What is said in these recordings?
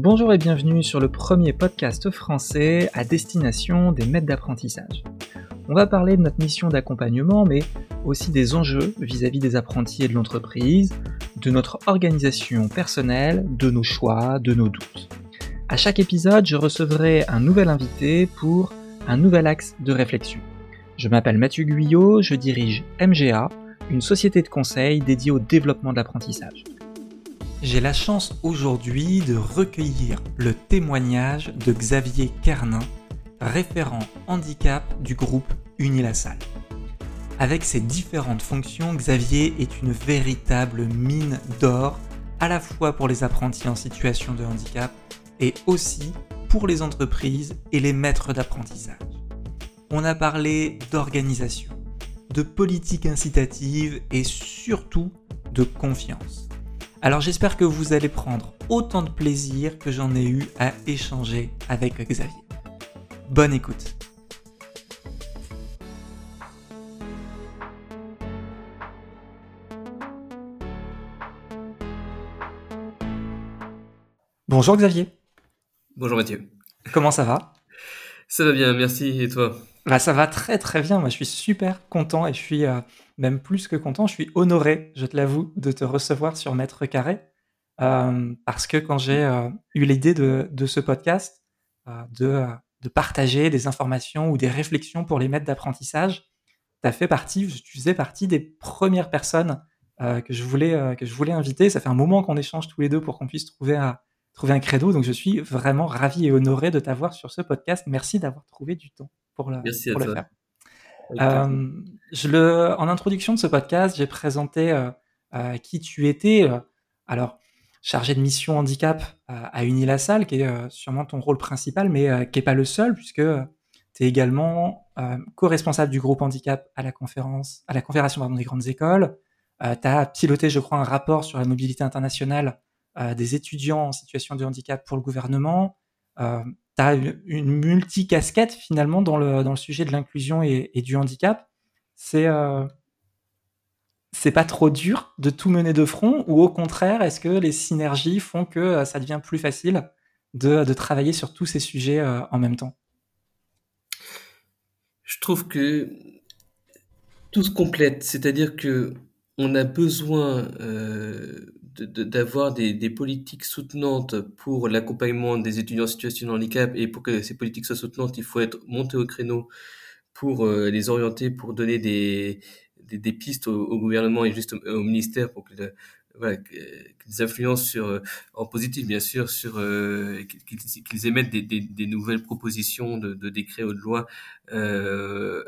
Bonjour et bienvenue sur le premier podcast français à destination des maîtres d'apprentissage. On va parler de notre mission d'accompagnement, mais aussi des enjeux vis-à-vis des apprentis et de l'entreprise, de notre organisation personnelle, de nos choix, de nos doutes. À chaque épisode, je recevrai un nouvel invité pour un nouvel axe de réflexion. Je m'appelle Mathieu Guyot, je dirige MGA, une société de conseil dédiée au développement de l'apprentissage. J'ai la chance aujourd'hui de recueillir le témoignage de Xavier Kernin, référent handicap du groupe Unilassal. Avec ses différentes fonctions, Xavier est une véritable mine d'or, à la fois pour les apprentis en situation de handicap et aussi pour les entreprises et les maîtres d'apprentissage. On a parlé d'organisation, de politique incitative et surtout de confiance. Alors j'espère que vous allez prendre autant de plaisir que j'en ai eu à échanger avec Xavier. Bonne écoute. Bonjour Xavier. Bonjour Mathieu. Comment ça va? Ça va bien, merci. Et toi? Bah, Ça va très très bien. Moi je suis super content et je suis... Euh, même plus que content, je suis honoré, je te l'avoue, de te recevoir sur Maître Carré. Euh, parce que quand j'ai euh, eu l'idée de, ce podcast, euh, de, de, partager des informations ou des réflexions pour les maîtres d'apprentissage, tu as fait partie, tu faisais partie des premières personnes que, je voulais, que je voulais inviter. Ça fait un moment qu'on échange tous les deux pour qu'on puisse trouver un, trouver un credo. Donc je suis vraiment ravi et honoré de t'avoir sur ce podcast. Merci d'avoir trouvé du temps pour, le, pour le faire. Euh, en introduction de ce podcast, j'ai présenté euh, euh, qui tu étais. alors, chargé de mission handicap à Unilassal, qui est sûrement ton rôle principal, mais qui n'est pas le seul, puisque tu es également co-responsable du groupe handicap à la conférence, à la Confédération des grandes écoles. tu as piloté, je crois, un rapport sur la mobilité internationale des étudiants en situation de handicap pour le gouvernement tu as une multicasquette finalement dans le, dans le sujet de l'inclusion et, du handicap. C'est euh, c'est pas trop dur de tout mener de front ou au contraire, est-ce que les synergies font que euh, ça devient plus facile de, de travailler sur tous ces sujets euh, en même temps? Je trouve que tout se complète, c'est-à-dire que on a besoin d'avoir des, politiques soutenantes pour l'accompagnement des étudiants en situation de handicap et pour que ces politiques soient soutenantes, il faut être monté au créneau pour euh, les orienter, pour donner des, pistes au, gouvernement et juste au, ministère pour que voilà, qu'ils influencent euh, en positif bien sûr, sur euh, qu'ils émettent des, nouvelles propositions de, décrets ou de lois euh,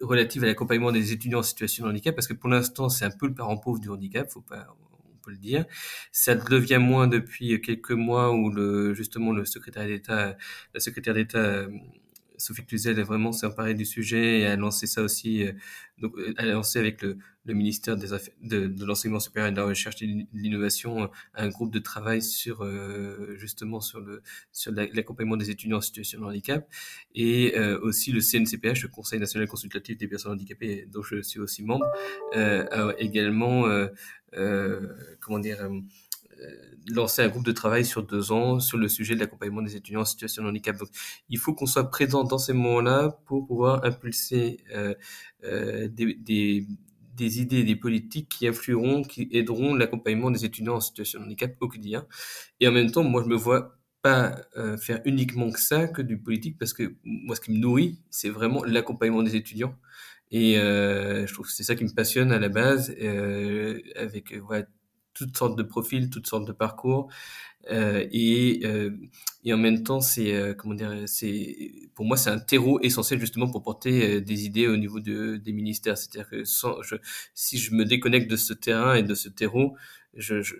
relatives à l'accompagnement des étudiants en situation de handicap, parce que pour l'instant c'est un peu le parent pauvre du handicap, le dire. Ça devient moins depuis quelques mois où le, justement le secrétaire d'État, la secrétaire d'État euh, Sophie Cluzel a vraiment s'est emparée du sujet et a lancé ça aussi, euh, donc euh, a lancé avec le, le ministère des de, de l'enseignement supérieur et de la recherche et de l'innovation un groupe de travail sur justement sur le sur l'accompagnement des étudiants en situation de handicap. Et aussi le CNCPH, le Conseil national consultatif des personnes handicapées, dont je suis aussi membre, a également euh, comment dire, euh, euh, lancer un groupe de travail sur deux ans sur le sujet de l'accompagnement des étudiants en situation de handicap. Donc, il faut qu'on soit présent dans ces moments-là pour pouvoir impulser euh, euh, des, idées, des politiques qui influeront, qui aideront l'accompagnement des étudiants en situation de handicap au quotidien. Et en même temps, moi, je me vois pas euh, faire uniquement que ça, que du politique, parce que moi, ce qui me nourrit, c'est vraiment l'accompagnement des étudiants. Et euh, je trouve que c'est ça qui me passionne à la base, euh, avec euh, toutes sortes de profils, toutes sortes de parcours. Euh, et, euh, et en même temps, c'est euh, comment dire, c'est pour moi c'est un terreau essentiel justement pour porter des idées au niveau de, des ministères. C'est-à-dire que si je me déconnecte de ce terrain et de ce terreau, je, je,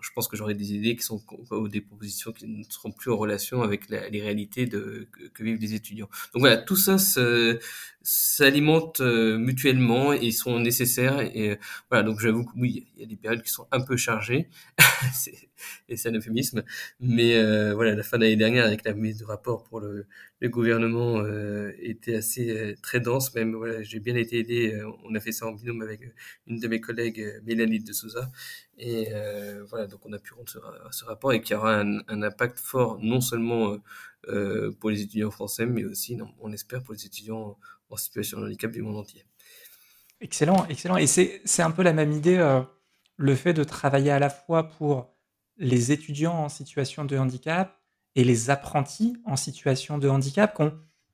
je pense que j'aurai des idées qui sont ou des propositions qui ne seront plus en relation avec les réalités de, que, vivent les étudiants. Donc voilà, tout ça se, s'alimentent euh, mutuellement et sont nécessaires. Et voilà, donc j'avoue que oui, il y a des périodes qui sont un peu chargées, et c'est un euphémisme. Mais voilà, la fin l'année dernière, avec la mise de rapport pour le, gouvernement, était assez très dense. Même voilà, j'ai bien été aidé. on a fait ça en binôme avec une de mes collègues, Mélanie de Souza. Et voilà, donc on a pu rendre ce, rapport et qui aura un, impact fort, non seulement euh, pour les étudiants français, mais aussi, on espère, pour les étudiants en situation de handicap du monde entier. Excellent, excellent. Et c'est un peu la même idée, euh, le fait de travailler à la fois pour les étudiants en situation de handicap et les apprentis en situation de handicap, qui ont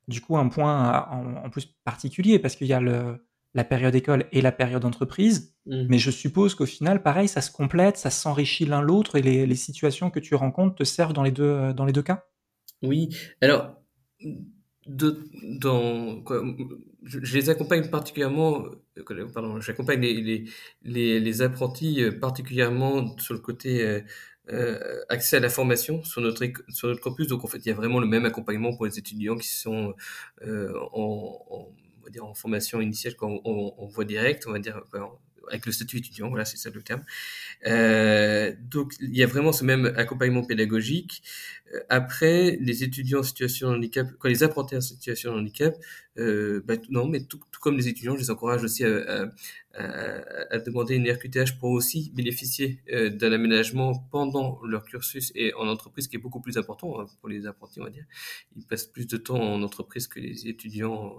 du coup un point en, plus particulier, parce qu'il y a le, la période école et la période entreprise. Mmh. Mais je suppose qu'au final, pareil, ça se complète, ça s'enrichit l'un l'autre et les, les, situations que tu rencontres te servent dans les deux, dans les deux cas? Oui, alors, de, dans, je, les accompagne particulièrement, euh, pardon, j'accompagne les, les, les, apprentis euh, particulièrement sur le côté euh, accès à la formation sur notre, sur notre campus. Donc, en fait, il y a vraiment le même accompagnement pour les étudiants qui sont en, on va dire en formation initiale qu'en en, voie directe, on va dire avec le statut étudiant, voilà, c'est ça le terme. Euh, donc, il y a vraiment ce même accompagnement pédagogique. Euh, après, les étudiants en situation de handicap, quand les apprentis en situation de handicap, euh, bah, non, mais tout, comme les étudiants, je les encourage aussi à, à, à, demander une RQTH pour aussi bénéficier euh, d'un aménagement pendant leur cursus et en entreprise, qui est beaucoup plus important hein, pour les apprentis, on va dire. Ils passent plus de temps en entreprise que les étudiants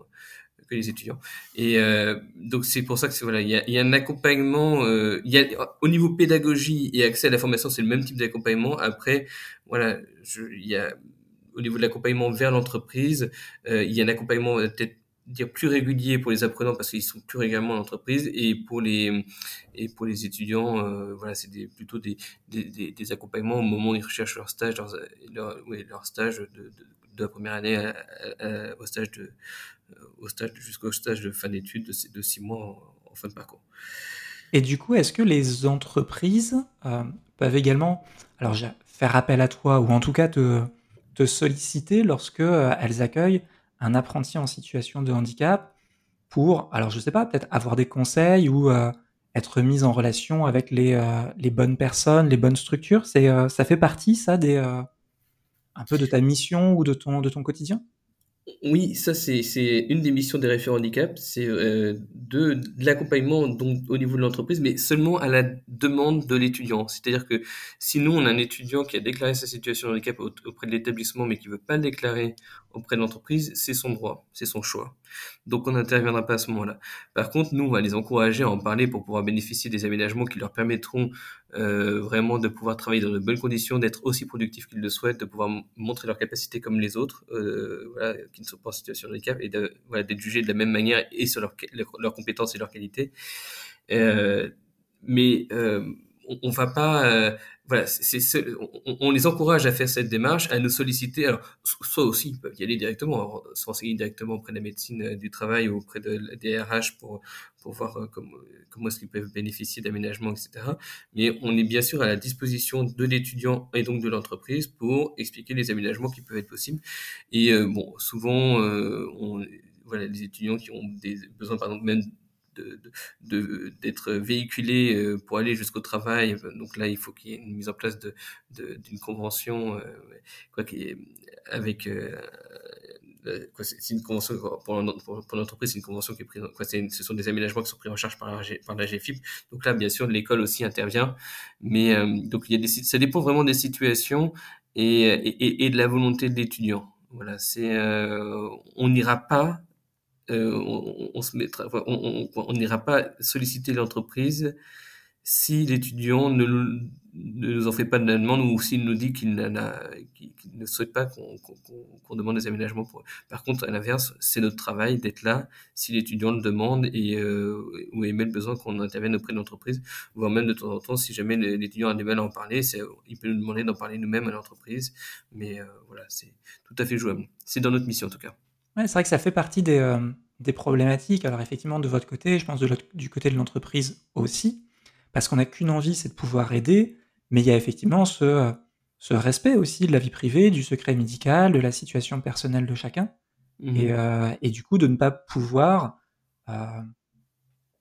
les étudiants. Et euh, donc c'est pour ça que c'est voilà, il y a, y a, un accompagnement. Euh, y a au niveau pédagogie et accès à la formation, c'est le même type d'accompagnement. Après, voilà, il y a au niveau de l'accompagnement vers l'entreprise, euh, il y a un accompagnement euh, peut-être dire plus régulier pour les apprenants parce qu'ils sont plus régulièrement en entreprise et pour les et pour les étudiants euh, voilà c'est des, plutôt des, des, des, accompagnements au moment où ils recherchent leur stage leur, leur, leur stage de, de, de, la première année au stage de au stage jusqu'au stage de fin d'études de, de, six mois en, fin de parcours. Et du coup, est-ce que les entreprises euh, peuvent également, alors faire appel à toi ou en tout cas te, te solliciter lorsque euh, elles accueillent un apprenti en situation de handicap pour, alors je sais pas, peut-être avoir des conseils ou euh, être mise en relation avec les, euh, les, bonnes personnes, les bonnes structures? C'est, euh, ça fait partie, ça, des, un peu de ta mission ou de ton, de ton quotidien? Oui, ça c'est une des missions des référents handicap, c'est euh, de, l'accompagnement donc au niveau de l'entreprise, mais seulement à la demande de l'étudiant. C'est-à-dire que si nous on a un étudiant qui a déclaré sa situation de handicap auprès de l'établissement, mais qui veut pas le déclarer auprès de l'entreprise, c'est son droit, c'est son choix. Donc on n'interviendra pas à ce moment-là. Par contre, nous on va les encourager à en parler pour pouvoir bénéficier des aménagements qui leur permettront euh, vraiment de pouvoir travailler dans de bonnes conditions, d'être aussi productifs qu'ils le souhaitent, de pouvoir montrer leurs capacités comme les autres, euh, qui ne sont pas en situation de handicap, et d'être jugés de la même manière et sur leurs leur compétences et leurs qualités. Euh, mais on, va pas euh, voilà, c'est, on, on, les encourage à faire cette démarche, à nous solliciter. Alors, soit aussi, ils peuvent y aller directement, se renseigner directement auprès de la médecine euh, du travail ou auprès de, des RH pour, pour voir euh, comment, comment est-ce qu'ils peuvent bénéficier d'aménagements, etc. Mais on est bien sûr à la disposition de l'étudiant et donc de l'entreprise pour expliquer les aménagements qui peuvent être possibles. Et euh, bon, souvent, euh, on, voilà, les étudiants qui ont des besoins, par exemple, même d'être de, véhiculé euh, pour aller jusqu'au travail. Donc là, il faut qu'il y ait une mise en place de, d'une convention, euh, quoi, avec euh, c'est une convention pour, l'entreprise, c'est une convention qui est prise. Ce sont des aménagements qui sont pris en charge par la, GFIP. Donc là, bien sûr, l'école aussi intervient, mais donc il y a des, ça dépend vraiment des situations et, et, et de la volonté de l'étudiant. Voilà, c'est, on n'ira pas euh, on, on, se mettra, on n'ira pas solliciter l'entreprise si l'étudiant ne, nous en fait pas de la demande ou s'il nous dit qu'il ne souhaite pas qu'on demande des aménagements pour Par contre, à l'inverse, c'est notre travail d'être là si l'étudiant le demande et euh, ou émet le besoin qu'on intervienne auprès de l'entreprise, voire même de temps en temps, si jamais l'étudiant a du mal à en parler, il peut nous demander d'en parler nous-mêmes à l'entreprise. Mais euh, voilà, c'est tout à fait jouable. C'est dans notre mission en tout cas. Ouais, c'est vrai que ça fait partie des, euh, des problématiques. Alors effectivement, de votre côté, je pense de du côté de l'entreprise aussi, parce qu'on n'a qu'une envie, c'est de pouvoir aider, mais il y a effectivement ce, euh, ce respect aussi de la vie privée, du secret médical, de la situation personnelle de chacun. Mmh. Et, et, du coup, de ne pas pouvoir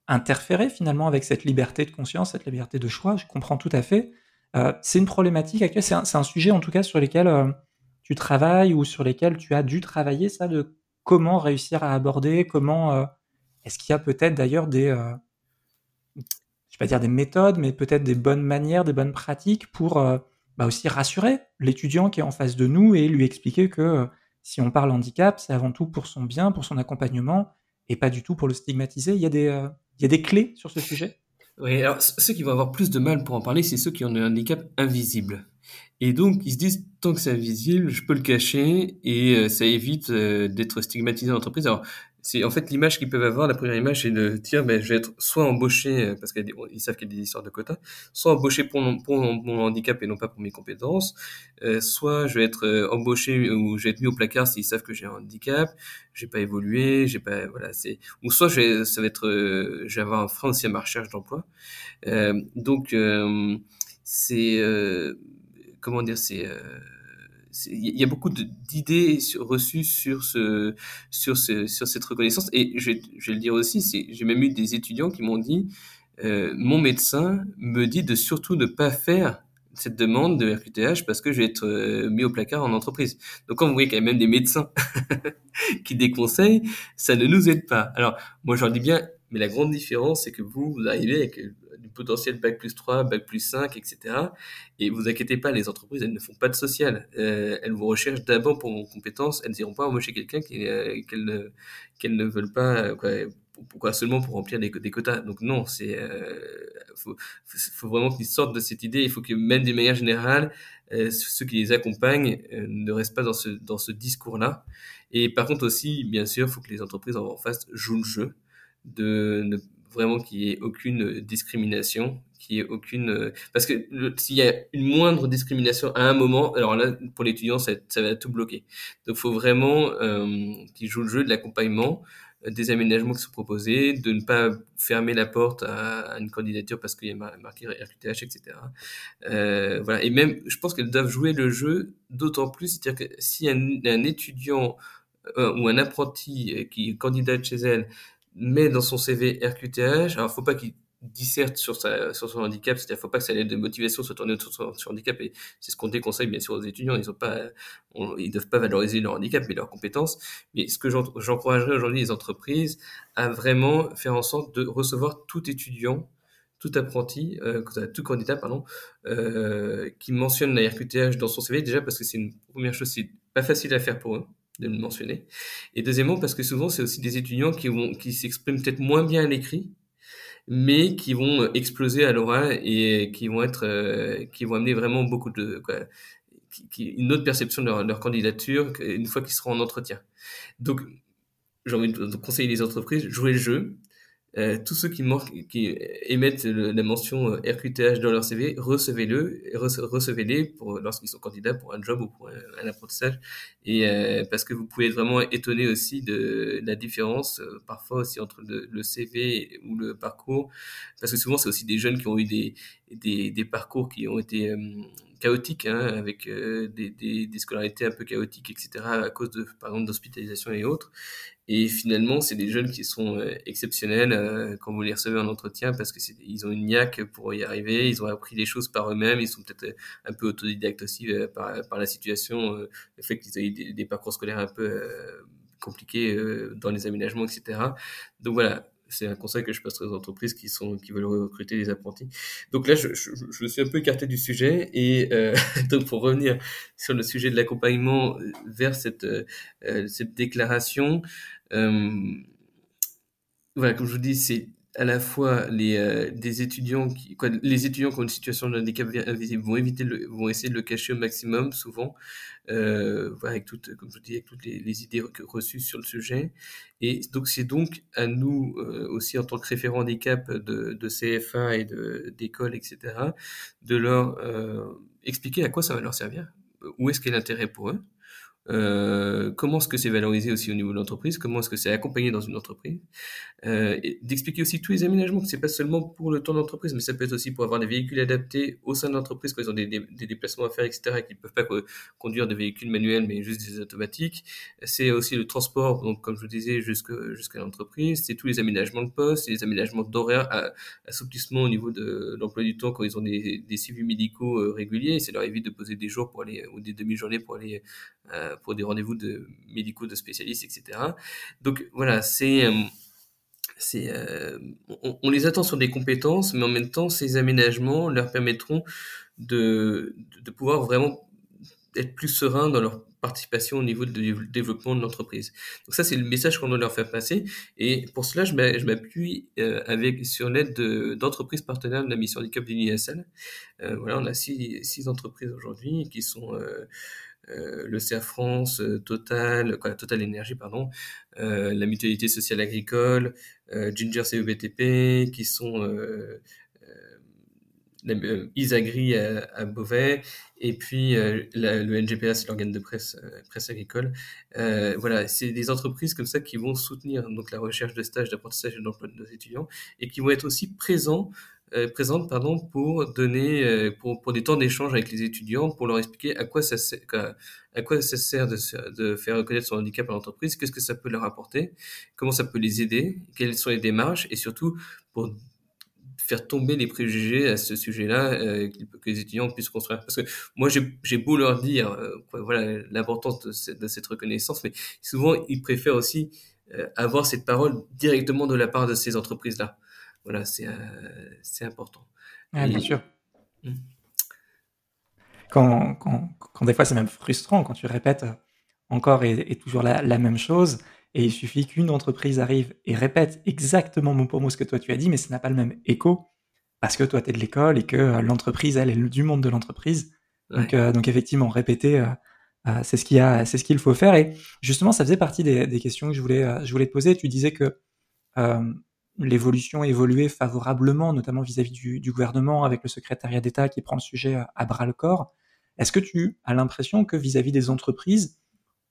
interférer finalement avec cette liberté de conscience, cette liberté de choix. Je comprends tout à fait. Euh, c'est une problématique actuelle, c'est un, un, sujet en tout cas sur lequel euh, tu travailles ou sur lesquels tu as dû travailler, ça, de comment réussir à aborder, comment... Euh, est-ce qu'il y a peut-être d'ailleurs des... je vais pas dire des méthodes, mais peut-être des bonnes manières, des bonnes pratiques pour bah aussi rassurer l'étudiant qui est en face de nous et lui expliquer que si on parle handicap, c'est avant tout pour son bien, pour son accompagnement, et pas du tout pour le stigmatiser. Il il y a des clés sur ce sujet? Oui, alors ceux qui vont avoir plus de mal pour en parler, c'est ceux qui ont un handicap invisible. Et donc, ils se disent, tant que c'est invisible, je peux le cacher et euh, ça évite euh, d'être stigmatisé en entreprise. C'est en fait l'image qu'ils peuvent avoir. La première image, c'est de dire, ben, je vais être soit embauché, euh, parce qu'ils savent qu'il y a des histoires de quotas, soit embauché pour, mon handicap et non pas pour mes compétences, euh, soit je vais être euh, embauché ou je vais être mis au placard s'ils savent que j'ai un handicap, j'ai pas évolué, j'ai pas, voilà, c'est, ou soit je vais, ça va être, je vais avoir un frein aussi à ma recherche d'emploi. donc, c'est, comment dire, c'est il y a beaucoup d'idées reçues sur ce, sur ce, sur cette reconnaissance. Et je, vais le dire aussi, j'ai même eu des étudiants qui m'ont dit, euh, mon médecin me dit de surtout ne pas faire cette demande de RQTH parce que je vais être euh, mis au placard en entreprise. Donc quand vous voyez qu'il y a même des médecins qui déconseillent, ça ne nous aide pas. Alors moi j'en dis bien, mais la grande différence c'est que vous, vous arrivez avec du potentiel bac plus 3, bac plus 5, etc. Et vous inquiétez pas, les entreprises, elles ne font pas de social. Euh, elles vous recherchent d'abord pour vos compétences. Elles n'iront pas embaucher quelqu'un euh, qu'elles ne, veulent pas, quoi, pourquoi seulement pour remplir des, quotas. Donc non, c'est euh, faut, vraiment qu'ils sortent de cette idée. Il faut que même d'une manière générale, euh, ceux qui les accompagnent euh, ne restent pas dans ce dans ce discours-là. Et par contre aussi, bien sûr, il faut que les entreprises en face jouent le jeu de ne vraiment qu'il n'y ait aucune discrimination, qu'il y ait aucune... Parce que s'il y a une moindre discrimination à un moment, alors là, pour l'étudiant, ça, va tout bloquer. Donc, il faut vraiment euh, qu'il joue le jeu de l'accompagnement, euh, des aménagements qui sont proposés, de ne pas fermer la porte à, une candidature parce qu'il y a marqué RQTH, etc. Euh, voilà. Et même, je pense qu'elles doivent jouer le jeu d'autant plus, c'est-à-dire que si un, étudiant euh, ou un apprenti qui candidate chez elle met dans son CV RQTH. Alors, faut pas qu'il disserte sur, sa, sur son handicap, c'est-à-dire faut pas que sa lettre de motivation soit tournée autour de son, handicap, et c'est ce qu'on déconseille bien sûr aux étudiants, ils ont pas, ils doivent pas valoriser leur handicap, mais leurs compétences. Mais ce que j'encouragerais aujourd'hui les entreprises à vraiment faire en sorte de recevoir tout étudiant, tout apprenti, euh, tout candidat, pardon, euh, qui mentionne la RQTH dans son CV, déjà parce que c'est une première chose, c'est pas facile à faire pour eux de le mentionner. Et deuxièmement, parce que souvent, c'est aussi des étudiants qui vont, qui s'expriment peut-être moins bien à l'écrit, mais qui vont exploser à l'oral et qui vont être, euh, qui vont amener vraiment beaucoup de, quoi, qui, une autre perception de leur, candidature une fois qu'ils seront en entretien. Donc, j'ai envie de conseiller les entreprises, jouer le jeu, euh, tous ceux qui, qui émettent la mention euh, RQTH dans leur CV, recevez-le, recevez-les lorsqu'ils sont candidats pour un job ou pour un, apprentissage, et euh, parce que vous pouvez être vraiment étonné aussi de, la différence parfois aussi entre le, CV ou le parcours, parce que souvent c'est aussi des jeunes qui ont eu des des, des parcours qui ont été chaotiques, hein, avec des, des, des, scolarités un peu chaotiques, etc., à cause de, par exemple, d'hospitalisation et autres. Et finalement, c'est des jeunes qui sont euh, exceptionnels euh, quand vous les recevez en entretien parce que ils ont une niaque pour y arriver, ils ont appris des choses par eux-mêmes, ils sont peut-être euh, un peu autodidactes aussi par, par la situation, le fait qu'ils aient des, des, parcours scolaires un peu compliqués dans les aménagements, etc. Donc voilà, c'est un conseil que je passerai aux entreprises qui sont qui veulent recruter des apprentis. Donc là, je, je, je me suis un peu écarté du sujet et euh, donc pour revenir sur le sujet de l'accompagnement vers cette euh, cette déclaration, voilà, comme je vous dis, c'est à la fois les euh, des étudiants qui les étudiants qui ont une situation de handicap invisible vont éviter vont essayer de le cacher au maximum souvent. Euh, avec toutes comme je dis avec toutes les, idées reçues sur le sujet. Et donc c'est donc à nous euh, aussi en tant que référent handicap de, de CFA et d'école etc de leur euh, expliquer à quoi ça va leur servir. Où est-ce qu'est l'intérêt pour eux? Euh, comment est-ce que c'est valorisé aussi au niveau de l'entreprise, comment est-ce que c'est accompagné dans une entreprise, euh, d'expliquer aussi tous les aménagements, que c'est pas seulement pour le temps d'entreprise, mais ça peut être aussi pour avoir des véhicules adaptés au sein de l'entreprise quand ils ont des, déplacements à faire, etc., et qu'ils ne peuvent pas conduire des véhicules manuels, mais juste des automatiques. C'est aussi le transport, donc comme je vous disais, jusqu'à l'entreprise, c'est tous les aménagements de poste, les aménagements d'horaire, assouplissement au niveau de l'emploi du temps quand ils ont des, des suivis médicaux euh, réguliers, ça leur évite de poser des jours pour aller, ou des demi-journées pour aller pour des rendez-vous de médicaux de spécialistes, etc. Donc voilà, c'est euh, c'est euh, on, les attend sur des compétences, mais en même temps, ces aménagements leur permettront de, de pouvoir vraiment être plus serein dans leur participation au niveau du développement de l'entreprise. Donc ça, c'est le message qu'on doit leur faire passer. Et pour cela, je m'appuie avec sur l'aide d'entreprises partenaires de la mission handicap de l'UNISL. Euh, voilà, on a six, entreprises aujourd'hui qui sont euh, euh, le CA France, euh, Total, Total Énergie, pardon, euh, la Mutualité Sociale Agricole, Ginger CEBTP, qui sont Isagri à, à, Beauvais, et puis le NGPA, c'est l'organe de presse, presse agricole. voilà, c'est des entreprises comme ça qui vont soutenir donc la recherche de stages, d'apprentissage et d'emploi de nos étudiants, et qui vont être aussi présents euh, présente pardon, pour donner euh, pour, pour des temps d'échange avec les étudiants, pour leur expliquer à quoi ça sert, à quoi ça sert de, de faire reconnaître son handicap à l'entreprise, qu'est-ce que ça peut leur apporter, comment ça peut les aider, quelles sont les démarches, et surtout pour faire tomber les préjugés à ce sujet-là euh, que les étudiants puissent construire. Parce que moi, j'ai beau leur dire voilà l'importance de, cette reconnaissance, mais souvent, ils préfèrent aussi avoir cette parole directement de la part de ces entreprises-là. Voilà, c'est euh, important. bien sûr. Mmh. Quand, quand, quand, des fois c'est même frustrant, quand tu répètes euh, encore et, toujours la, la, même chose, et il suffit qu'une entreprise arrive et répète exactement mot pour mot ce que toi tu as dit, mais ça n'a pas le même écho, parce que toi tu es de l'école et que euh, l'entreprise, elle, est du monde de l'entreprise. Donc, donc effectivement, répéter, c'est ce qu'il ce qu'il faut faire. Et justement, ça faisait partie des, des, questions que je voulais, je voulais te poser. Tu disais que l'évolution évoluait favorablement, notamment vis-à-vis du, gouvernement, avec le secrétariat d'État qui prend le sujet à, bras le corps. Est-ce que tu as l'impression que vis-à-vis des entreprises,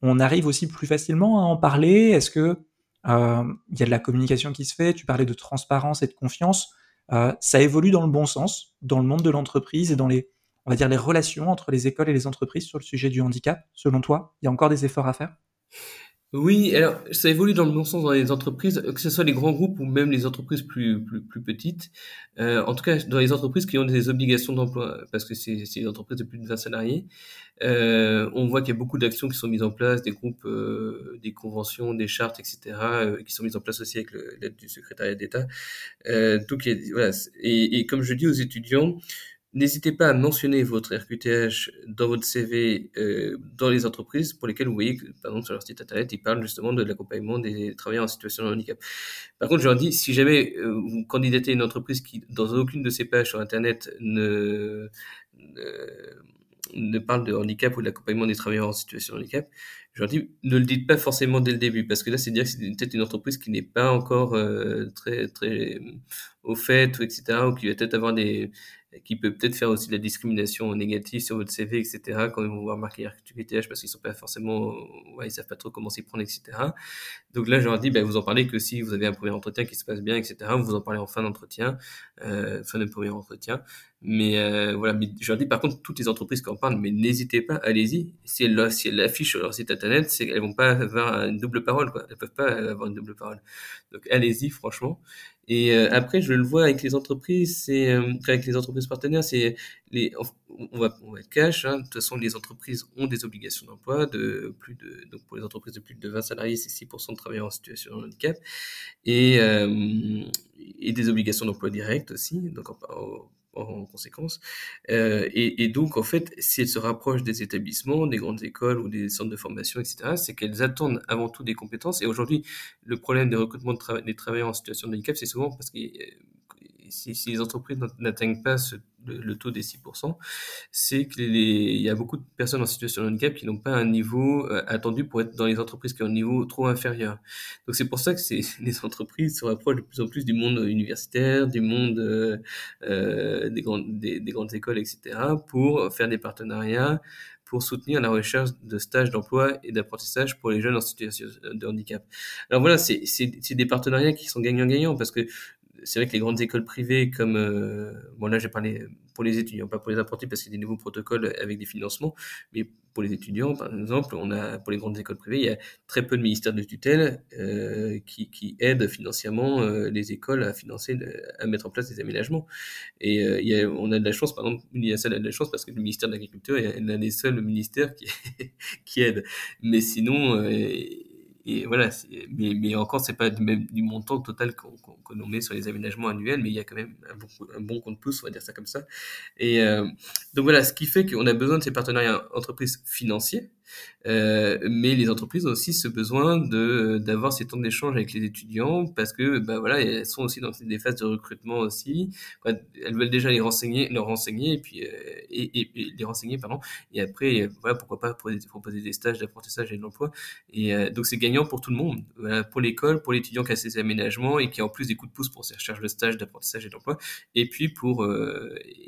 on arrive aussi plus facilement à en parler? Est-ce que euh, il y a de la communication qui se fait? Tu parlais de transparence et de confiance. Euh, ça évolue dans le bon sens, dans le monde de l'entreprise et dans les, on va les relations entre les écoles et les entreprises sur le sujet du handicap? Selon toi, il y a encore des efforts à faire? Oui, alors ça évolue dans le bon sens dans les entreprises, que ce soit les grands groupes ou même les entreprises plus plus, plus petites. Euh, en tout cas, dans les entreprises qui ont des obligations d'emploi, parce que c'est des entreprises de plus de 20 salariés, euh, on voit qu'il y a beaucoup d'actions qui sont mises en place, des groupes, euh, des conventions, des chartes, etc., euh, qui sont mises en place aussi avec l'aide du secrétariat d'État. Euh, donc, voilà, et, et comme je dis aux étudiants, N'hésitez pas à mentionner votre RQTH dans votre CV euh, dans les entreprises pour lesquelles vous voyez que, par exemple, sur leur site internet, ils parlent justement de l'accompagnement des travailleurs en situation de handicap. Par contre, je leur dis, si jamais euh, vous candidatez une entreprise qui, dans aucune de ces pages sur internet, ne, ne, parle de handicap ou de l'accompagnement des travailleurs en situation de handicap, je leur dis, ne le dites pas forcément dès le début, parce que là, c'est dire que c'est peut-être une entreprise qui n'est pas encore euh, très, très au fait, etc., ou qui des qui peut peut-être faire aussi de la discrimination négative sur votre CV, etc. Quand ils vont voir marqué RQTH parce qu'ils sont pas forcément, ouais, ils savent pas trop comment s'y prendre, etc. Donc là, je leur dis, ben, vous en parlez que si vous avez un premier entretien qui se passe bien, etc. Vous en parlez en fin d'entretien, euh, fin de premier entretien. Mais euh, voilà, je leur dis par contre, toutes les entreprises qui en parlent, mais n'hésitez pas, allez-y. Si elles, l'affichent sur leur site internet, c'est elles vont pas avoir une double parole, quoi. Elles peuvent pas avoir une double parole. Donc allez-y, franchement. Et euh, après, je le vois avec les entreprises, c'est euh, avec les entreprises partenaires, c'est les, on va, on va être cash. Hein, de toute façon, les entreprises ont des obligations d'emploi de plus de, donc pour les entreprises de plus de 20 salariés, c'est 6% de travailleurs en situation de handicap et euh, et des obligations d'emploi direct aussi. Donc en, en conséquence. Euh, et, donc, en fait, si elles se rapprochent des établissements, des grandes écoles ou des centres de formation, etc., c'est qu'elles attendent avant tout des compétences. Et aujourd'hui, le problème des recrutements de des travailleurs en situation de handicap, c'est souvent parce que si, si les entreprises n'atteignent pas ce le, taux des 6%, c'est qu'il y a beaucoup de personnes en situation de handicap qui n'ont pas un niveau euh, attendu pour être dans les entreprises qui ont un niveau trop inférieur. Donc c'est pour ça que les entreprises se rapprochent de plus en plus du monde universitaire, du monde euh, euh, des, grandes, des, grandes écoles, etc., pour faire des partenariats pour soutenir la recherche de stages d'emploi et d'apprentissage pour les jeunes en situation de handicap. Alors voilà, c'est des partenariats qui sont gagnants-gagnants parce que c'est vrai que les grandes écoles privées comme euh, bon là j'ai parlé pour les étudiants, pas pour les apprentis parce qu'il y a des nouveaux protocoles avec des financements, mais pour les étudiants, par exemple, on a pour les grandes écoles privées, il y a très peu de ministères de tutelle euh, qui, qui, aident financièrement euh, les écoles à financer, à mettre en place des aménagements. Et euh, il y a, on a de la chance, par exemple, l'ISL a de la chance parce que le ministère de l'Agriculture est l'un des seuls ministères qui, qui aide. Mais sinon, et voilà, mais, encore, c'est pas du même montant total qu'on qu'on met sur les aménagements annuels, mais il y a quand même un bon, compte pouce, on va dire ça comme ça. Et euh, donc voilà, ce qui fait qu'on a besoin de ces partenariats entreprises financiers, euh, mais les entreprises ont aussi ce besoin de d'avoir ces temps d'échange avec les étudiants parce que bah voilà elles sont aussi dans des phases de recrutement aussi. Elles veulent déjà les renseigner leur renseigner et puis euh, et, les renseigner pardon. Et après voilà pourquoi pas proposer des stages d'apprentissage et d'emploi et euh, donc c'est gagnant pour tout le monde. Pour l'école pour l'étudiant qui a ses aménagements et qui a en plus des coups de pouce pour ses recherches de stage d'apprentissage et d'emploi. Et puis pour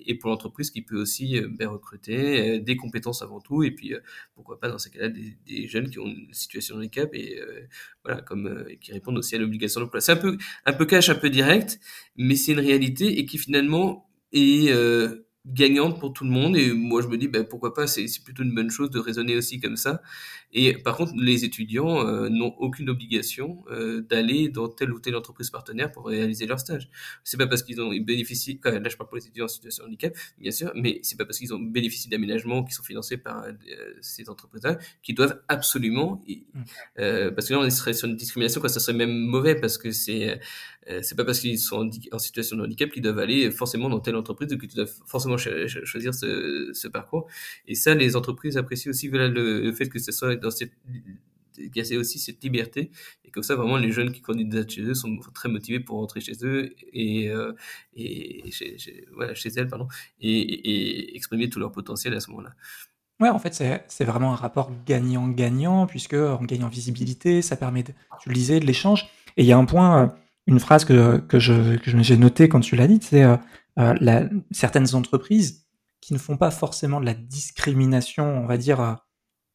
et pour l'entreprise qui peut aussi ben, recruter des compétences avant tout et puis pourquoi pas dans ces cas-là des, jeunes qui ont une situation de handicap et euh, voilà comme euh, qui répondent aussi à l'obligation d'emploi. C'est un peu un peu cash, un peu direct, mais c'est une réalité et qui finalement est euh, gagnante pour tout le monde. Et moi, je me dis, ben, pourquoi pas, c'est plutôt une bonne chose de raisonner aussi comme ça. Et par contre, les étudiants euh, n'ont aucune obligation euh, d'aller dans telle ou telle entreprise partenaire pour réaliser leur stage. C'est pas parce qu'ils ont ils bénéficient, là je parle pour les étudiants en situation de handicap, bien sûr, mais c'est pas parce qu'ils ont bénéficié d'aménagements qui sont financés par euh, ces entreprises-là qu'ils doivent absolument, mmh. parce que là on serait sur une discrimination, quoi, ça serait même mauvais parce que c'est c'est pas parce qu'ils sont en, situation de handicap qu'ils doivent aller forcément dans telle entreprise ou qu'ils doivent forcément choisir ce, parcours. Et ça, les entreprises apprécient aussi le, fait que ce soit dans cette qu'il y a aussi cette liberté et comme ça vraiment les jeunes qui candidatent chez eux sont très motivés pour rentrer chez eux et, euh, voilà, chez elles pardon et, exprimer tout leur potentiel à ce moment-là. Ouais, en fait, c'est vraiment un rapport gagnant-gagnant, puisque en gagnant visibilité, ça permet, de, tu le disais, de l'échange. Et il y a un point, euh, une phrase que, que j'ai que j'ai notée quand tu l'as dit, c'est euh, euh certaines entreprises qui ne font pas forcément de la discrimination, on va dire,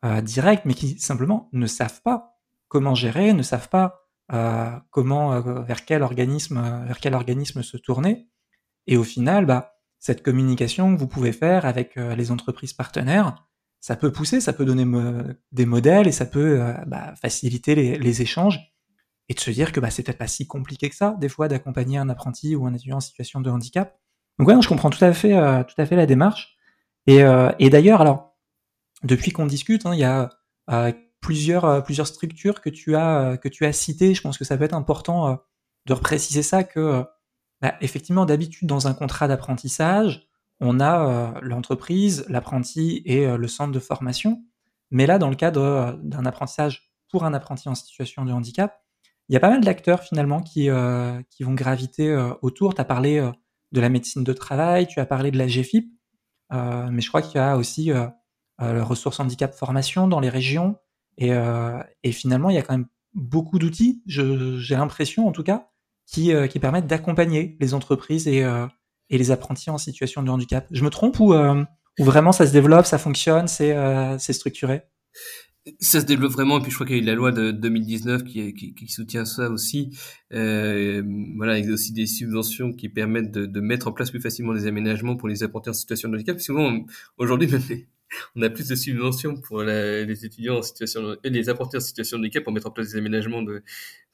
euh, direct, mais qui simplement ne savent pas comment gérer, ne savent pas euh, comment, euh, vers quel organisme, vers quel organisme se tourner. Et au final, bah, cette communication que vous pouvez faire avec les entreprises partenaires, ça peut pousser, ça peut donner des modèles et ça peut bah, faciliter les, échanges et de se dire que bah, c'est peut-être pas si compliqué que ça, des fois, d'accompagner un apprenti ou un étudiant en situation de handicap. Donc ouais, non, je comprends tout à fait, tout à fait la démarche. Et, et d'ailleurs, alors, depuis qu'on discute, hein, il y a euh, plusieurs, euh, plusieurs structures que tu as, euh, que tu as citées. Je pense que ça peut être important de repréciser ça que, bah, effectivement, d'habitude, dans un contrat d'apprentissage, on a l'entreprise, l'apprenti et le centre de formation. Mais là, dans le cadre d'un apprentissage pour un apprenti en situation de handicap, il y a pas mal d'acteurs finalement qui, qui vont graviter autour. Tu as parlé de la médecine de travail, tu as parlé de la GFIP, mais je crois qu'il y a aussi euh, ressources handicap formation dans les régions. Et, euh, et finalement, il y a quand même beaucoup d'outils, j'ai l'impression en tout cas, qui, euh, qui permettent d'accompagner les entreprises et, et les apprentis en situation de handicap. Je me trompe ou, ou vraiment ça se développe, ça fonctionne, c'est structuré? Ça se développe vraiment, et puis je crois qu'il y a eu la loi de 2019 qui, qui, qui soutient ça aussi. Euh, voilà, il y a aussi des subventions qui permettent de, de, mettre en place plus facilement des aménagements pour les apprentis en situation de handicap. Souvent, aujourd'hui, on a plus de subventions pour les étudiants en situation, les apprentis en situation de handicap pour mettre en place des aménagements de,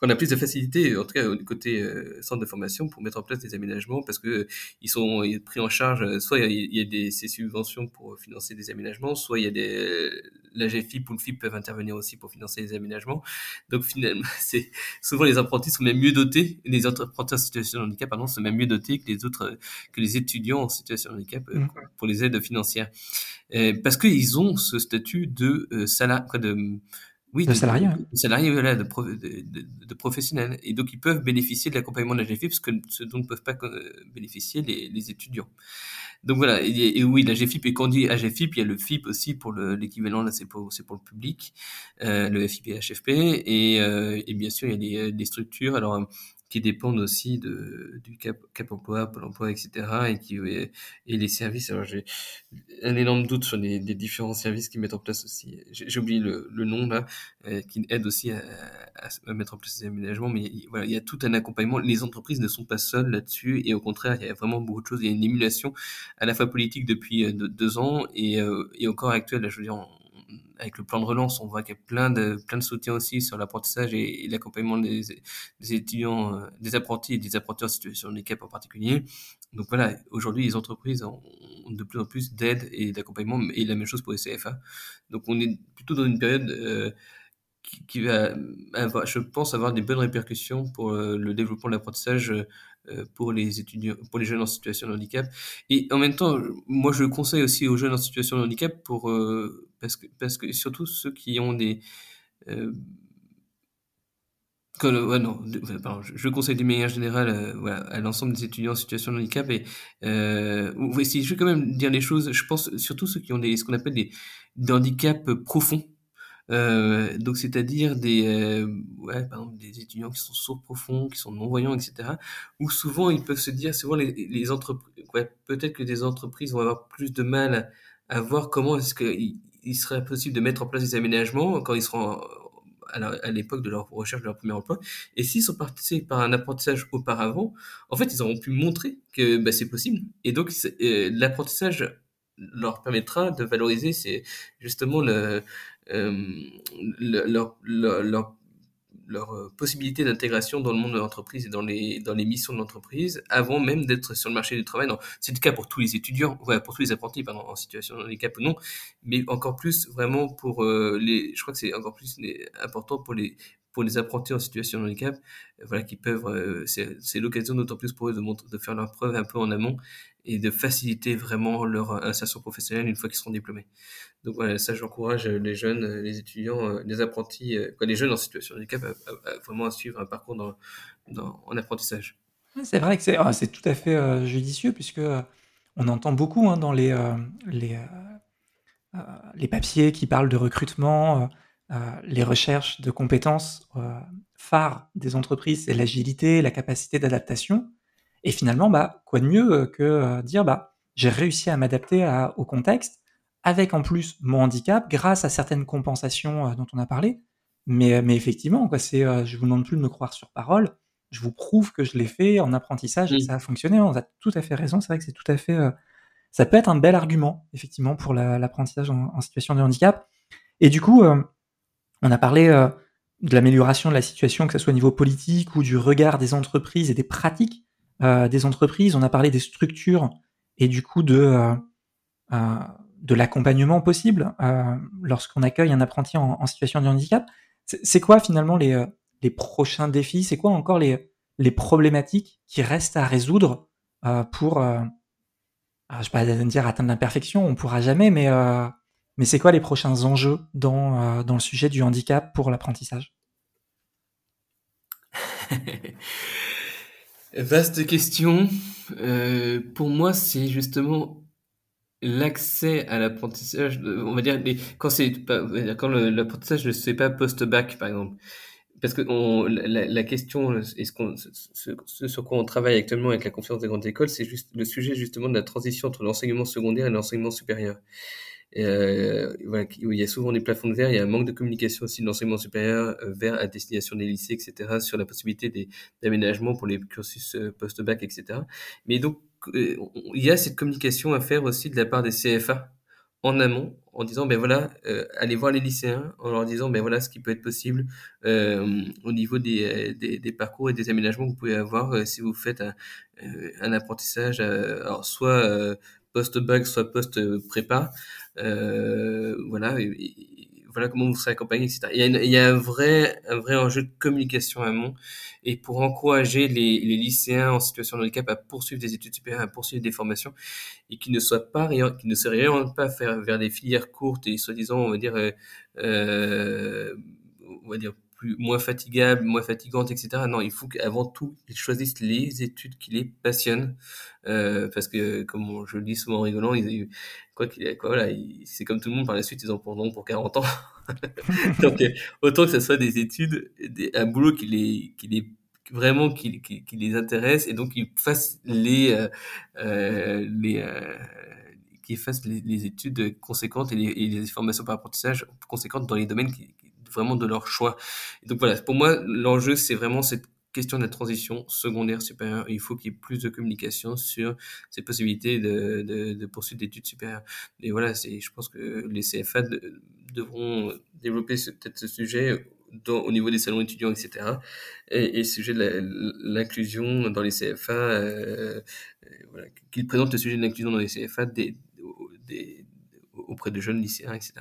on a plus de facilité, en tout cas du côté euh, centre de formation, pour mettre en place des aménagements parce que ils sont pris en charge. Euh, soit il y a, des ces subventions pour financer des aménagements, soit il y a des la GFIP ou le FIP peuvent intervenir aussi pour financer les aménagements. Donc finalement, c'est souvent les apprentis sont même mieux dotés, les apprentis en situation de handicap, pardon, sont même mieux dotés que les autres, que les étudiants en situation de handicap euh, mmh. pour les aides financières, parce qu'ils ont ce statut de euh, salarié, de oui, de, salariés. De, salariés, voilà, de, de, de, professionnels. Et donc, ils peuvent bénéficier de l'accompagnement de la GFIP, ce, que, ce dont ne peuvent pas euh, bénéficier les, les étudiants. Donc voilà, et, oui, la GFIP, et quand on dit AGFIP, il y a le FIP aussi pour l'équivalent, là c'est pour, pour le public, euh, le FIP et HFP, et, euh, et bien sûr il y a les, les structures, alors qui dépendent aussi de, du Cap, Cap Emploi, Pôle Emploi, etc. Et, qui, et, les services. Alors j'ai un énorme doute sur les, les, différents services qui mettent en place aussi. J'ai oublié le, le, nom là, euh, qui aide aussi à, à, mettre en place ces aménagements. Mais voilà, il y a tout un accompagnement. Les entreprises ne sont pas seules là-dessus et au contraire, il y a vraiment beaucoup de choses. Il y a une émulation à la fois politique depuis euh, deux, ans et, euh, et encore actuelle. Là, je veux dire, avec le plan de relance, on voit qu'il y a plein de, plein de soutien aussi sur l'apprentissage et, l'accompagnement des, étudiants, euh, des apprentis et des apprentis en situation de handicap en particulier. Donc voilà, aujourd'hui, les entreprises ont de plus en plus d'aide et d'accompagnement, et la même chose pour les CFA. Donc on est plutôt dans une période euh, qui, va je pense, avoir des bonnes répercussions pour euh, le développement de l'apprentissage pour les étudiants, pour les jeunes en situation de handicap. Et en même temps, moi, je conseille aussi aux jeunes en situation de handicap pour euh, parce que parce que surtout ceux qui ont des euh, ouais, non, je conseille d'une manière générale euh, à l'ensemble des étudiants en situation de handicap et euh, si je vais quand même dire les choses, je pense surtout ceux qui ont des ce qu'on appelle des handicaps profonds euh, donc, c'est-à-dire des, euh, ouais, par exemple, des étudiants qui sont sourds profonds, qui sont non-voyants, etc. Où souvent, ils peuvent se dire, souvent, les, les entreprises, ouais, peut-être que des entreprises vont avoir plus de mal à, voir comment est-ce qu'il il serait possible de mettre en place des aménagements quand ils seront à l'époque de leur recherche de leur premier emploi. Et s'ils sont partis par un apprentissage auparavant, en fait, ils auront pu montrer que bah, c'est possible. Et donc, euh, l'apprentissage leur permettra de valoriser c'est justement le, euh, leur, leur, leur, leur possibilité d'intégration dans le monde de l'entreprise et dans les, dans les missions de l'entreprise avant même d'être sur le marché du travail. C'est le cas pour tous les étudiants, ouais, pour tous les apprentis pardon, en situation de handicap ou non, mais encore plus vraiment pour euh, les, je crois que c'est encore plus important pour les, pour les apprentis en situation de handicap, voilà, qui peuvent, c'est l'occasion d'autant plus pour eux de, faire leur preuve un peu en amont et de faciliter vraiment leur insertion professionnelle une fois qu'ils seront diplômés. Donc voilà, ça j'encourage les jeunes, les étudiants, les apprentis, les jeunes en situation de handicap à, vraiment à suivre un parcours dans, dans en apprentissage. C'est vrai que c'est ah, tout à fait euh, judicieux puisque euh, on entend beaucoup hein, dans euh, les papiers qui parlent de recrutement, les recherches de compétences phares des entreprises, c'est l'agilité, la capacité d'adaptation. Et finalement, bah, quoi de mieux euh, que euh, dire bah, j'ai réussi à m'adapter au contexte, avec en plus mon handicap, grâce à certaines compensations euh, dont on a parlé. Mais, mais effectivement, quoi, c'est, je vous demande plus de me croire sur parole, je vous prouve que je l'ai fait en apprentissage et ça a fonctionné. On a tout à fait raison, c'est vrai que c'est tout à fait. ça peut être un bel argument, effectivement, pour l'apprentissage en, situation de handicap. Et du coup, on a parlé de l'amélioration de la situation, que ce soit au niveau politique ou du regard des entreprises et des pratiques euh, des entreprises, on a parlé des structures et du coup de, euh, euh, de l'accompagnement possible lorsqu'on accueille un apprenti en, situation de handicap. C'est quoi finalement les, les prochains défis? C'est quoi encore les, les problématiques qui restent à résoudre pour, je ne vais pas dire atteindre l'imperfection, on pourra jamais, mais, mais c'est quoi les prochains enjeux dans, dans le sujet du handicap pour l'apprentissage? Vaste question. Euh, pour moi, c'est justement l'accès à l'apprentissage. On va dire quand c'est quand l'apprentissage ne se fait pas post-bac, par exemple. Parce que la, question, ce, sur quoi on travaille actuellement avec la conférence des grandes écoles, c'est juste le sujet justement de la transition entre l'enseignement secondaire et l'enseignement supérieur. Euh, il y a souvent des plafonds de verre, il y a un manque de communication aussi de l'enseignement supérieur euh, vers à destination des lycées, etc., sur la possibilité d'aménagements pour les cursus euh, post-bac, etc. Mais donc, il y a cette communication à faire aussi de la part des CFA en amont, en disant, ben voilà, allez voir les lycéens, en leur disant, ben voilà ce qui peut être possible au niveau des, des, des, parcours et des aménagements que vous pouvez avoir si vous faites un, un apprentissage, alors soit post-bac, soit post-prépa, euh, voilà, voilà comment vous serez accompagné, etc. Il y a, un vrai, un vrai enjeu de communication amont et pour encourager les, les, lycéens en situation de handicap à poursuivre des études supérieures, à poursuivre des formations et qui ne soient pas, qui ne se réorientent pas faire vers des filières courtes et soi-disant, on va dire, euh, euh on va dire moins fatigable, moins fatigante, etc. Non, il faut qu'avant tout, ils choisissent les études qui les passionnent, euh, parce que comme je le dis souvent en rigolant, ils, quoi qu'il quoi, voilà, c'est comme tout le monde par la suite, ils en prendront pour 40 ans. Donc euh, autant que ce soit des études, des, un boulot qui les qui les vraiment qui, les intéresse et donc ils fassent les euh, les qui fassent les, études conséquentes et les, formations par apprentissage conséquentes dans les domaines qui, vraiment de leur choix. Donc voilà, pour moi l'enjeu c'est vraiment cette question de la transition secondaire supérieure. Il faut qu'il y ait plus de communication sur ces possibilités de, de, de poursuite d'études supérieures. Et voilà, c'est, je pense que les CFA devront développer peut-être ce sujet au niveau des salons étudiants, etc. Et, et sujet de l'inclusion dans les CFA, euh, voilà, qu'ils présentent le sujet de l'inclusion dans les CFA des, des, auprès de jeunes lycéens, etc.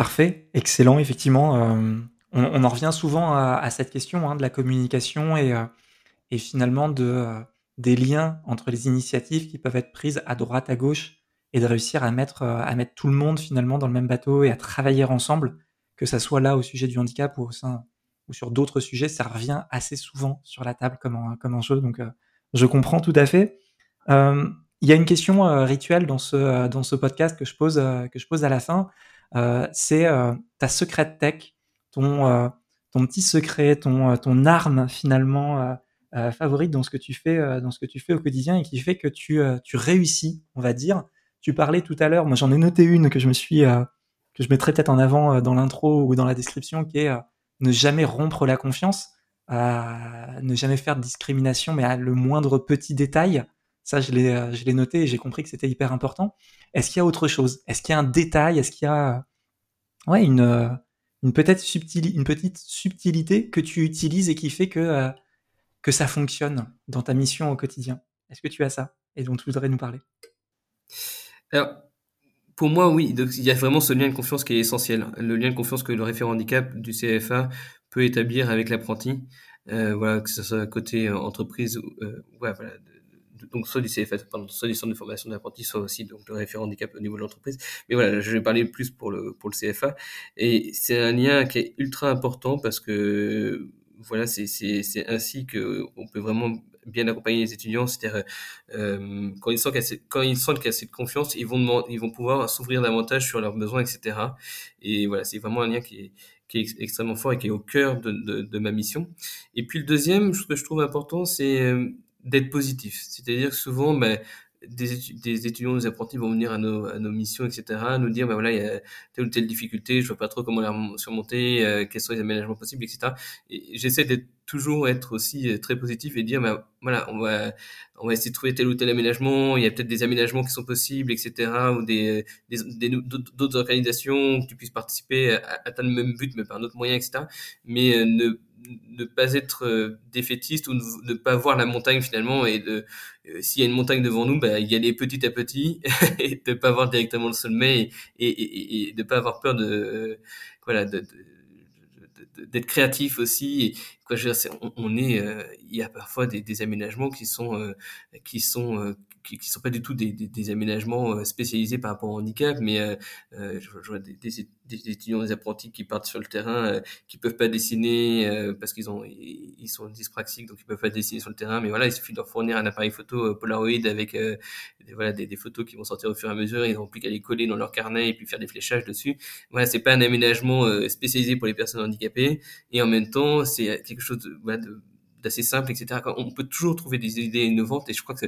Parfait, excellent, effectivement. Euh, on, en revient souvent à, cette question hein, de la communication et, euh, finalement euh, des liens entre les initiatives qui peuvent être prises à droite, à gauche, et de réussir à mettre, tout le monde finalement dans le même bateau et à travailler ensemble que ça soit là au sujet du handicap ou, sur d'autres sujets, ça revient assez souvent sur la table comme un, comme. Donc, je comprends tout à fait. Il y a une question rituelle dans ce, podcast que je pose à la fin. C'est ta secret tech, ton, ton petit secret, ton, ton arme finalement favorite dans ce que tu fais, dans ce que tu fais au quotidien et qui fait que tu, tu réussis, on va dire. Tu parlais tout à l'heure, moi j'en ai noté une que je me suis que je mettrai peut-être en avant euh, dans l'intro ou dans la description, qui est euh, ne jamais rompre la confiance, ne jamais faire de discrimination, mais à le moindre petit détail. Ça, je l'ai, euh, je l'ai noté et j'ai compris que c'était hyper important. Est-ce qu'il y a autre chose? Est-ce qu'il y a un détail? Est-ce qu'il y a ouais, une, une, peut-être une petite subtilité que tu utilises et qui fait que, que ça fonctionne dans ta mission au quotidien? Est-ce que tu as ça et dont tu voudrais nous parler? Pour moi, oui. Il y a vraiment ce lien de confiance qui est essentiel. Le lien de confiance que le référent handicap du CFA peut établir avec l'apprenti. Euh, voilà, que ce soit côté euh, entreprise, euh, ouais, voilà, donc soit du CFA, pardon, soit du centre de formation d'apprentis, soit aussi donc le référent handicap au niveau de l'entreprise. Mais voilà, je vais parler plus pour le pour le CFA. Et c'est un lien qui est ultra important parce que voilà, c'est c'est c'est ainsi que on peut vraiment bien accompagner les étudiants, c'est-à-dire euh, quand ils sentent qu'il y qu'il y a cette confiance, ils vont ils vont pouvoir s'ouvrir davantage sur leurs besoins, etc. Et voilà, c'est vraiment un lien qui est qui est extrêmement fort et qui est au cœur de, de, de ma mission. Et puis le deuxième, ce que je trouve important, c'est euh, d'être positif. C'est-à-dire souvent, ben, des, des, étudiants, des apprentis vont venir à nos, à nos missions, etc., nous dire, ben voilà, il y a telle ou telle difficulté, je vois pas trop comment la surmonter, euh, quels sont les aménagements possibles, etc. Et j'essaie d'être toujours être aussi euh, très positif et dire, ben voilà, on va, on va essayer de trouver tel ou tel aménagement, il y a peut-être des aménagements qui sont possibles, etc., ou des, des, d'autres organisations, que tu puisses participer à, atteindre le même but, mais par un autre moyen, etc. Mais euh, ne ne pas être euh, défaitiste ou ne, pas voir la montagne finalement et de euh, s'il y a une montagne devant nous bah, y aller petit à petit et de pas voir directement le sommet et, et, et, de pas avoir peur de voilà de, d'être créatif aussi et quoi je veux dire, on, est euh, il y a parfois des, des aménagements qui sont qui sont qui, qui sont pas du tout des, des, des, aménagements euh, spécialisés par rapport au handicap, mais euh, euh je, vois des, des, étudiants, des apprentis qui partent sur le terrain, qui peuvent pas dessiner parce qu'ils ont ils sont dyspraxiques, donc ils peuvent pas dessiner sur le terrain. Mais voilà, il suffit de leur fournir un appareil photo Polaroid avec voilà des, des, photos qui vont sortir au fur et à mesure. Ils n'ont plus qu'à les coller dans leur carnet et puis faire des fléchages dessus. Voilà, c'est pas un aménagement spécialisé pour les personnes handicapées et en même temps c'est quelque chose de, voilà, de d'assez simple, etc. On peut toujours trouver des idées innovantes et je crois que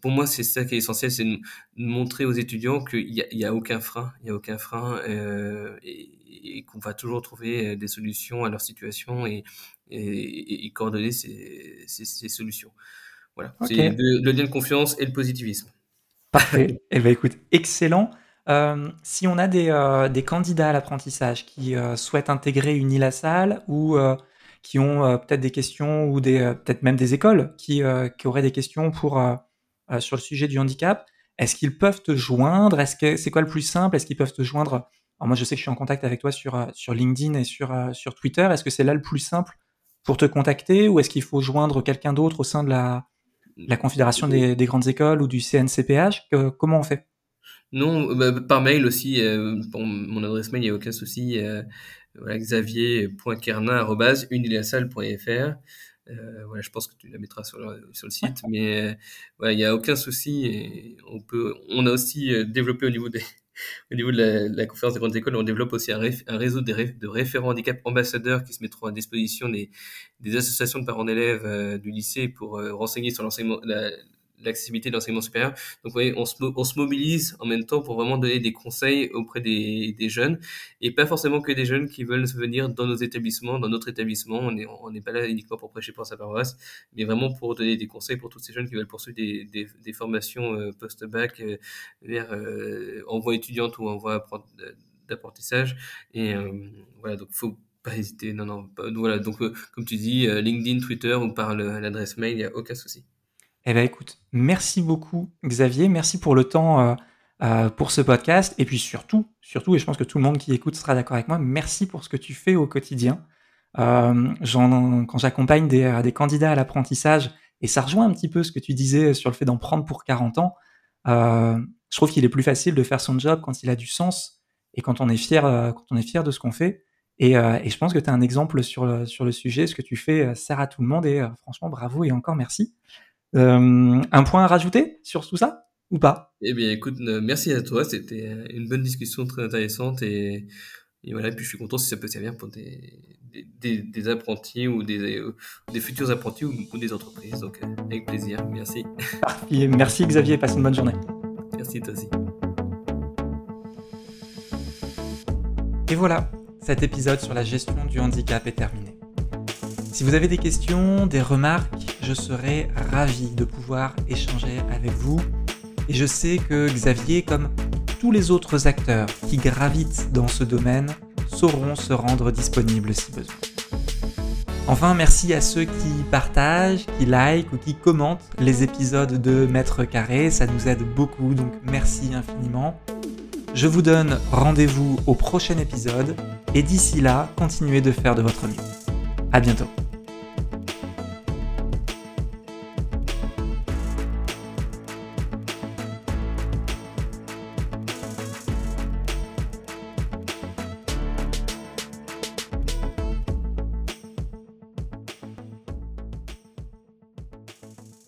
pour moi c'est ça qui est essentiel, c'est de montrer aux étudiants qu'il y a, il y a aucun frein, il y a aucun frein euh, et, et qu'on va toujours trouver des solutions à leur situation et, et, et coordonner ces, ces, ces, solutions. Voilà, okay. c'est le, le, lien de confiance et le positivisme. Parfait. eh ben écoute, excellent. Euh, si on a des, euh, des candidats à l'apprentissage qui euh, souhaitent intégrer une île à salle ou euh, qui ont euh, peut-être des questions ou des euh, peut-être même des écoles qui, euh, qui auraient des questions pour sur le sujet du handicap. Est-ce qu'ils peuvent te joindre? Est-ce que c'est quoi le plus simple? Est-ce qu'ils peuvent te joindre? Moi, je sais que je suis en contact avec toi sur sur LinkedIn et sur sur Twitter. Est-ce que c'est là le plus simple pour te contacter ou est-ce qu'il faut joindre quelqu'un d'autre au sein de la la Confédération des, des, grandes écoles ou du CNCPH Comment on fait? Non, bah, par mail aussi. Mon adresse mail, il n'y a aucun souci. Voilà, xavier.kernin.unilassal.fr. Euh, voilà, je pense que tu la mettras sur le, sur le site, mais euh, voilà, il n'y a aucun souci. Et on peut, on a aussi euh, développé au niveau des, au niveau de la, conférence des grandes écoles, on développe aussi un, réseau de, référents handicap ambassadeurs qui se mettront à disposition des, associations de parents d'élèves euh, du lycée pour renseigner sur l'enseignement, l'accessibilité de l'enseignement supérieur. Donc, voyez, on se, on se mobilise en même temps pour vraiment donner des conseils auprès des, des, jeunes et pas forcément que des jeunes qui veulent venir dans nos établissements, dans notre établissement. On n'est on n'est pas là uniquement pour prêcher pour sa paroisse, mais vraiment pour donner des conseils pour tous ces jeunes qui veulent poursuivre des, des, des formations euh, post-bac euh, vers euh, envoi étudiante ou envoi d'apprentissage. Et euh, voilà, donc faut pas hésiter. Non, non, voilà. Donc, comme tu dis, LinkedIn, Twitter ou par l'adresse mail, il n'y a aucun souci. Eh bien, écoute, merci beaucoup, Xavier. Merci pour le temps euh, euh, pour ce podcast. Et puis surtout, surtout, et je pense que tout le monde qui écoute sera d'accord avec moi, merci pour ce que tu fais au quotidien. Euh, quand j'accompagne des, candidats à l'apprentissage, et ça rejoint un petit peu ce que tu disais sur le fait d'en prendre pour 40 ans, je trouve qu'il est plus facile de faire son job quand il a du sens et quand on est fier, quand on est fier de ce qu'on fait. Et, je pense que tu as un exemple sur le, sur le sujet. Ce que tu fais sert à tout le monde et franchement, bravo et encore merci. Euh, un point à rajouter sur tout ça ou pas? Eh bien, écoute, euh, merci à toi. C'était une bonne discussion très intéressante et, et voilà. Et puis, je suis content si ça peut servir pour des, des, des, apprentis ou des, des futurs apprentis ou, des entreprises. Donc, euh, avec plaisir. Merci. Merci Xavier. Passe une bonne journée. Merci toi aussi. Et voilà, cet épisode sur la gestion du handicap est terminé. Si vous avez des questions, des remarques, je serai ravi de pouvoir échanger avec vous. Et je sais que Xavier, comme tous les autres acteurs qui gravitent dans ce domaine, sauront se rendre disponibles si besoin. Enfin, merci à ceux qui partagent, qui like ou qui commentent les épisodes de Maître Carré, ça nous aide beaucoup, donc merci infiniment. Je vous donne rendez-vous au prochain épisode, et d'ici là, continuez de faire de votre mieux. À bientôt.